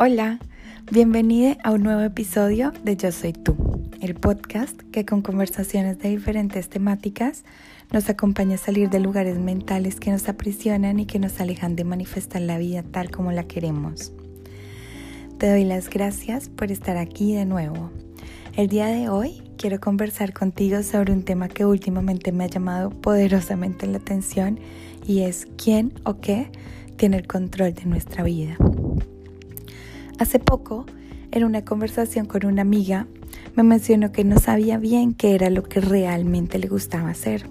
Hola, bienvenida a un nuevo episodio de Yo Soy Tú, el podcast que con conversaciones de diferentes temáticas nos acompaña a salir de lugares mentales que nos aprisionan y que nos alejan de manifestar la vida tal como la queremos. Te doy las gracias por estar aquí de nuevo. El día de hoy quiero conversar contigo sobre un tema que últimamente me ha llamado poderosamente la atención y es quién o qué tiene el control de nuestra vida. Hace poco, en una conversación con una amiga, me mencionó que no sabía bien qué era lo que realmente le gustaba hacer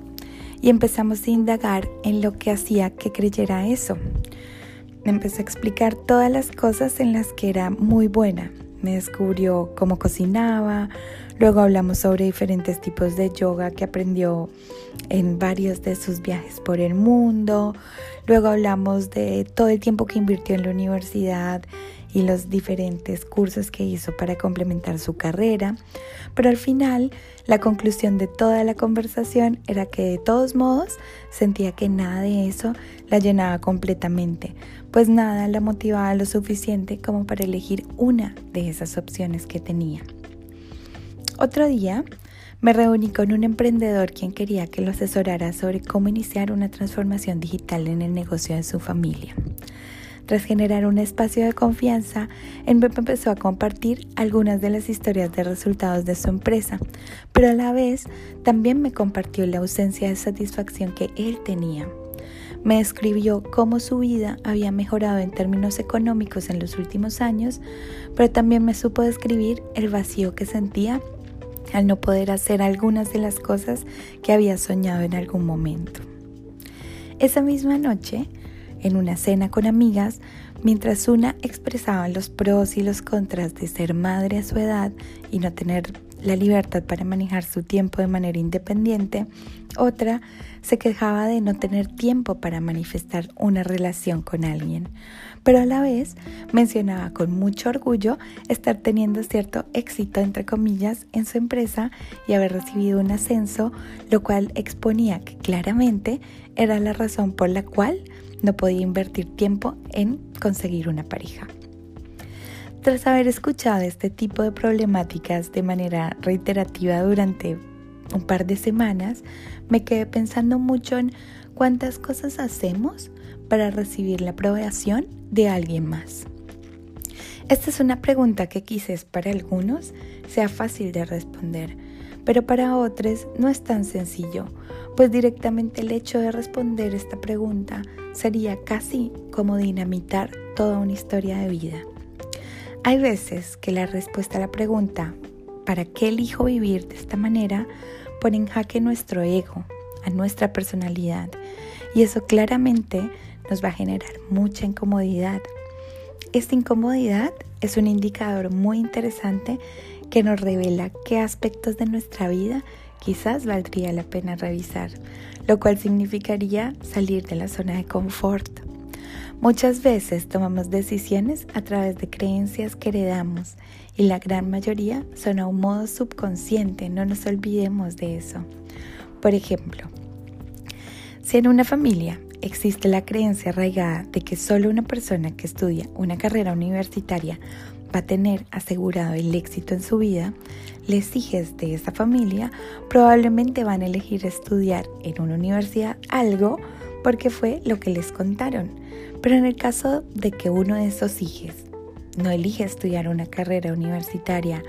y empezamos a indagar en lo que hacía que creyera eso. Me empezó a explicar todas las cosas en las que era muy buena. Me descubrió cómo cocinaba, luego hablamos sobre diferentes tipos de yoga que aprendió en varios de sus viajes por el mundo, luego hablamos de todo el tiempo que invirtió en la universidad y los diferentes cursos que hizo para complementar su carrera, pero al final la conclusión de toda la conversación era que de todos modos sentía que nada de eso la llenaba completamente, pues nada la motivaba lo suficiente como para elegir una de esas opciones que tenía. Otro día me reuní con un emprendedor quien quería que lo asesorara sobre cómo iniciar una transformación digital en el negocio de su familia. Tras generar un espacio de confianza, él empezó a compartir algunas de las historias de resultados de su empresa, pero a la vez también me compartió la ausencia de satisfacción que él tenía. Me describió cómo su vida había mejorado en términos económicos en los últimos años, pero también me supo describir el vacío que sentía al no poder hacer algunas de las cosas que había soñado en algún momento. Esa misma noche, en una cena con amigas, mientras una expresaba los pros y los contras de ser madre a su edad y no tener la libertad para manejar su tiempo de manera independiente, otra se quejaba de no tener tiempo para manifestar una relación con alguien, pero a la vez mencionaba con mucho orgullo estar teniendo cierto éxito, entre comillas, en su empresa y haber recibido un ascenso, lo cual exponía que claramente era la razón por la cual no podía invertir tiempo en conseguir una pareja. Tras haber escuchado este tipo de problemáticas de manera reiterativa durante un par de semanas, me quedé pensando mucho en cuántas cosas hacemos para recibir la aprobación de alguien más. Esta es una pregunta que quizás para algunos sea fácil de responder, pero para otros no es tan sencillo, pues directamente el hecho de responder esta pregunta sería casi como dinamitar toda una historia de vida. Hay veces que la respuesta a la pregunta ¿para qué elijo vivir de esta manera? pone en jaque nuestro ego, a nuestra personalidad y eso claramente nos va a generar mucha incomodidad. Esta incomodidad es un indicador muy interesante que nos revela qué aspectos de nuestra vida quizás valdría la pena revisar, lo cual significaría salir de la zona de confort. Muchas veces tomamos decisiones a través de creencias que heredamos y la gran mayoría son a un modo subconsciente, no nos olvidemos de eso. Por ejemplo, si en una familia existe la creencia arraigada de que solo una persona que estudia una carrera universitaria va a tener asegurado el éxito en su vida, les hijos de esa familia probablemente van a elegir estudiar en una universidad algo porque fue lo que les contaron. Pero en el caso de que uno de esos hijos no elige estudiar una carrera universitaria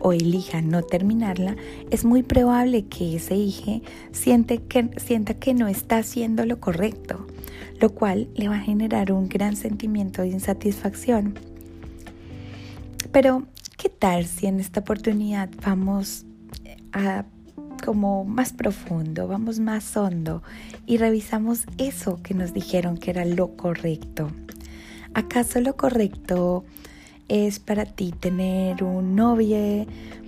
o elija no terminarla, es muy probable que ese hijo siente que, sienta que no está haciendo lo correcto, lo cual le va a generar un gran sentimiento de insatisfacción. Pero, ¿qué tal si en esta oportunidad vamos a como más profundo, vamos más hondo y revisamos eso que nos dijeron que era lo correcto. ¿Acaso lo correcto es para ti tener un novio,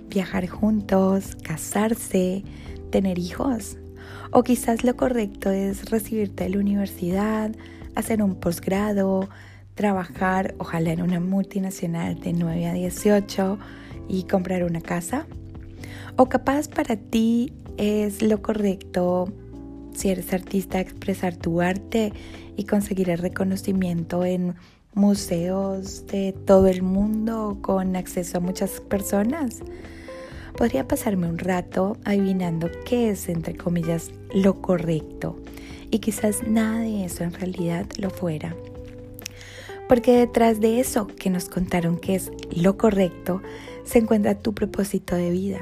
viajar juntos, casarse, tener hijos? O quizás lo correcto es recibirte de la universidad, hacer un posgrado, trabajar, ojalá en una multinacional de 9 a 18 y comprar una casa. O capaz para ti es lo correcto, si eres artista, expresar tu arte y conseguir el reconocimiento en museos de todo el mundo con acceso a muchas personas. Podría pasarme un rato adivinando qué es, entre comillas, lo correcto y quizás nada de eso en realidad lo fuera. Porque detrás de eso que nos contaron que es lo correcto se encuentra tu propósito de vida.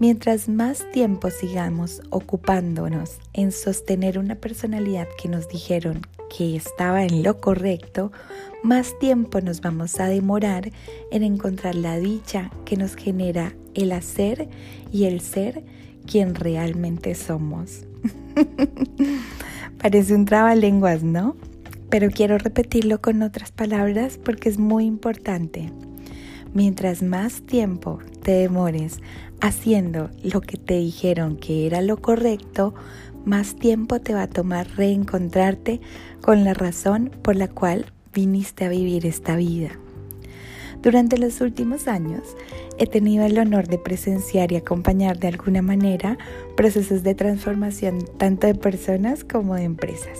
Mientras más tiempo sigamos ocupándonos en sostener una personalidad que nos dijeron que estaba en lo correcto, más tiempo nos vamos a demorar en encontrar la dicha que nos genera el hacer y el ser quien realmente somos. Parece un trabalenguas, ¿no? Pero quiero repetirlo con otras palabras porque es muy importante. Mientras más tiempo te demores haciendo lo que te dijeron que era lo correcto, más tiempo te va a tomar reencontrarte con la razón por la cual viniste a vivir esta vida. Durante los últimos años he tenido el honor de presenciar y acompañar de alguna manera procesos de transformación tanto de personas como de empresas.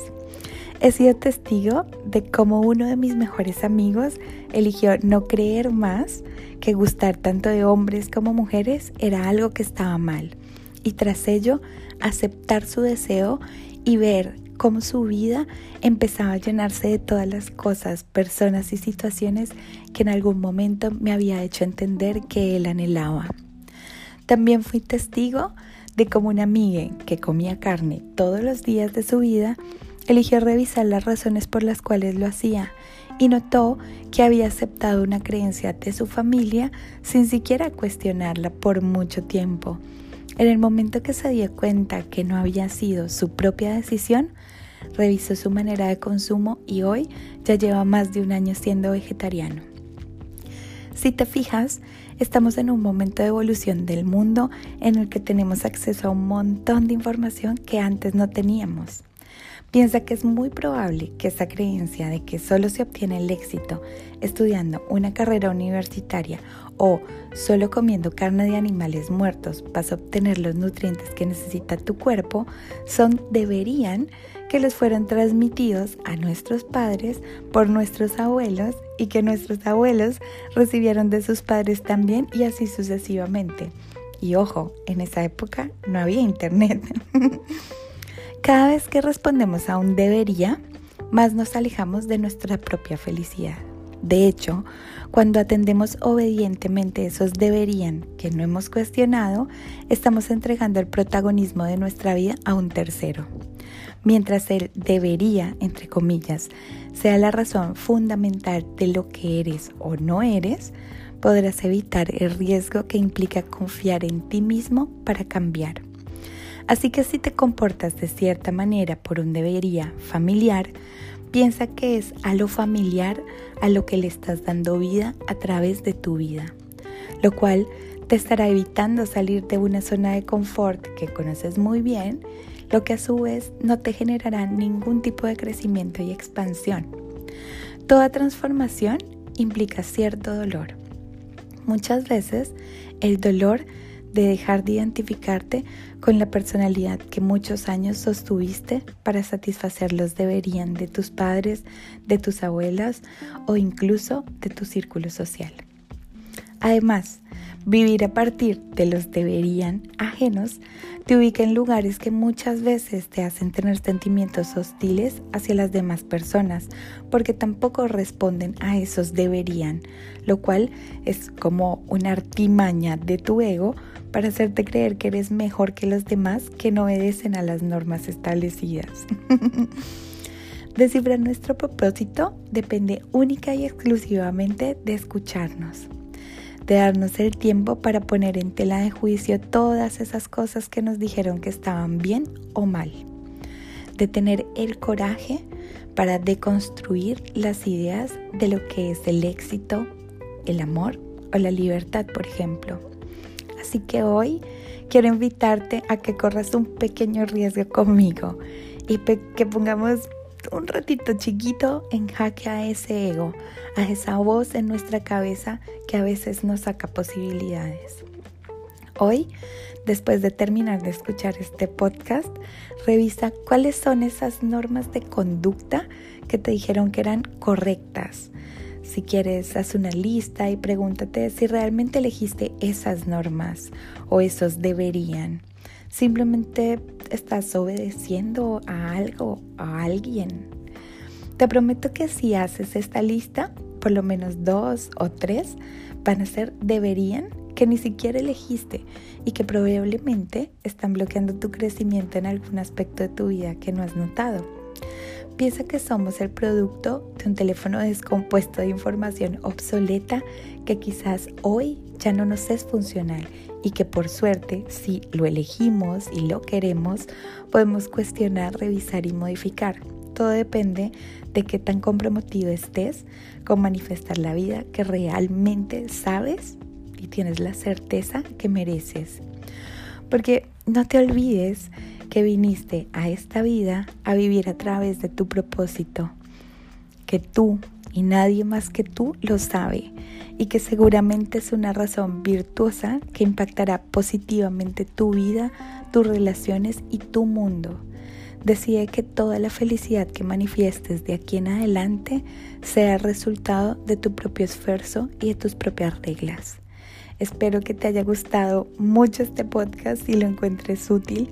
He sido testigo de cómo uno de mis mejores amigos eligió no creer más que gustar tanto de hombres como mujeres era algo que estaba mal y tras ello aceptar su deseo y ver cómo su vida empezaba a llenarse de todas las cosas, personas y situaciones que en algún momento me había hecho entender que él anhelaba. También fui testigo de cómo una amiga que comía carne todos los días de su vida eligió revisar las razones por las cuales lo hacía y notó que había aceptado una creencia de su familia sin siquiera cuestionarla por mucho tiempo. En el momento que se dio cuenta que no había sido su propia decisión, revisó su manera de consumo y hoy ya lleva más de un año siendo vegetariano. Si te fijas, estamos en un momento de evolución del mundo en el que tenemos acceso a un montón de información que antes no teníamos. Piensa que es muy probable que esa creencia de que solo se obtiene el éxito estudiando una carrera universitaria o solo comiendo carne de animales muertos vas a obtener los nutrientes que necesita tu cuerpo son deberían que les fueron transmitidos a nuestros padres por nuestros abuelos y que nuestros abuelos recibieron de sus padres también y así sucesivamente. Y ojo, en esa época no había internet. Cada vez que respondemos a un debería, más nos alejamos de nuestra propia felicidad. De hecho, cuando atendemos obedientemente esos deberían que no hemos cuestionado, estamos entregando el protagonismo de nuestra vida a un tercero. Mientras el debería, entre comillas, sea la razón fundamental de lo que eres o no eres, podrás evitar el riesgo que implica confiar en ti mismo para cambiar. Así que si te comportas de cierta manera por un debería familiar, piensa que es a lo familiar a lo que le estás dando vida a través de tu vida, lo cual te estará evitando salir de una zona de confort que conoces muy bien, lo que a su vez no te generará ningún tipo de crecimiento y expansión. Toda transformación implica cierto dolor. Muchas veces el dolor de dejar de identificarte con la personalidad que muchos años sostuviste para satisfacer los deberían de tus padres, de tus abuelas o incluso de tu círculo social. Además, vivir a partir de los deberían ajenos te ubica en lugares que muchas veces te hacen tener sentimientos hostiles hacia las demás personas porque tampoco responden a esos deberían, lo cual es como una artimaña de tu ego para hacerte creer que eres mejor que los demás que no obedecen a las normas establecidas. Descifrar nuestro propósito depende única y exclusivamente de escucharnos de darnos el tiempo para poner en tela de juicio todas esas cosas que nos dijeron que estaban bien o mal, de tener el coraje para deconstruir las ideas de lo que es el éxito, el amor o la libertad, por ejemplo. Así que hoy quiero invitarte a que corras un pequeño riesgo conmigo y que pongamos un ratito chiquito en jaque a ese ego, a esa voz en nuestra cabeza que a veces nos saca posibilidades. Hoy, después de terminar de escuchar este podcast, revisa cuáles son esas normas de conducta que te dijeron que eran correctas. Si quieres, haz una lista y pregúntate si realmente elegiste esas normas o esos deberían. Simplemente estás obedeciendo a algo, a alguien. Te prometo que si haces esta lista, por lo menos dos o tres van a ser deberían que ni siquiera elegiste y que probablemente están bloqueando tu crecimiento en algún aspecto de tu vida que no has notado. Piensa que somos el producto de un teléfono descompuesto de información obsoleta que quizás hoy ya no nos es funcional y que por suerte, si lo elegimos y lo queremos, podemos cuestionar, revisar y modificar. Todo depende de qué tan comprometido estés con manifestar la vida que realmente sabes y tienes la certeza que mereces. Porque no te olvides que viniste a esta vida a vivir a través de tu propósito, que tú y nadie más que tú lo sabe y que seguramente es una razón virtuosa que impactará positivamente tu vida, tus relaciones y tu mundo. Decide que toda la felicidad que manifiestes de aquí en adelante sea resultado de tu propio esfuerzo y de tus propias reglas. Espero que te haya gustado mucho este podcast y lo encuentres útil.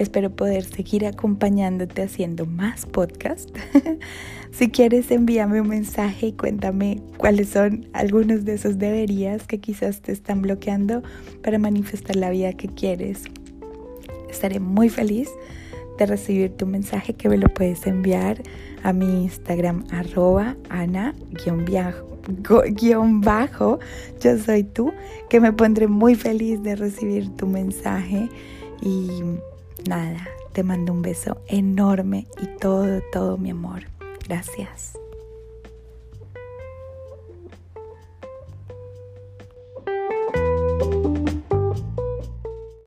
Espero poder seguir acompañándote haciendo más podcasts. si quieres, envíame un mensaje y cuéntame cuáles son algunos de esos deberías que quizás te están bloqueando para manifestar la vida que quieres. Estaré muy feliz de recibir tu mensaje que me lo puedes enviar a mi Instagram arroba ana-viajo guion bajo, yo soy tú, que me pondré muy feliz de recibir tu mensaje y nada, te mando un beso enorme y todo, todo mi amor. Gracias.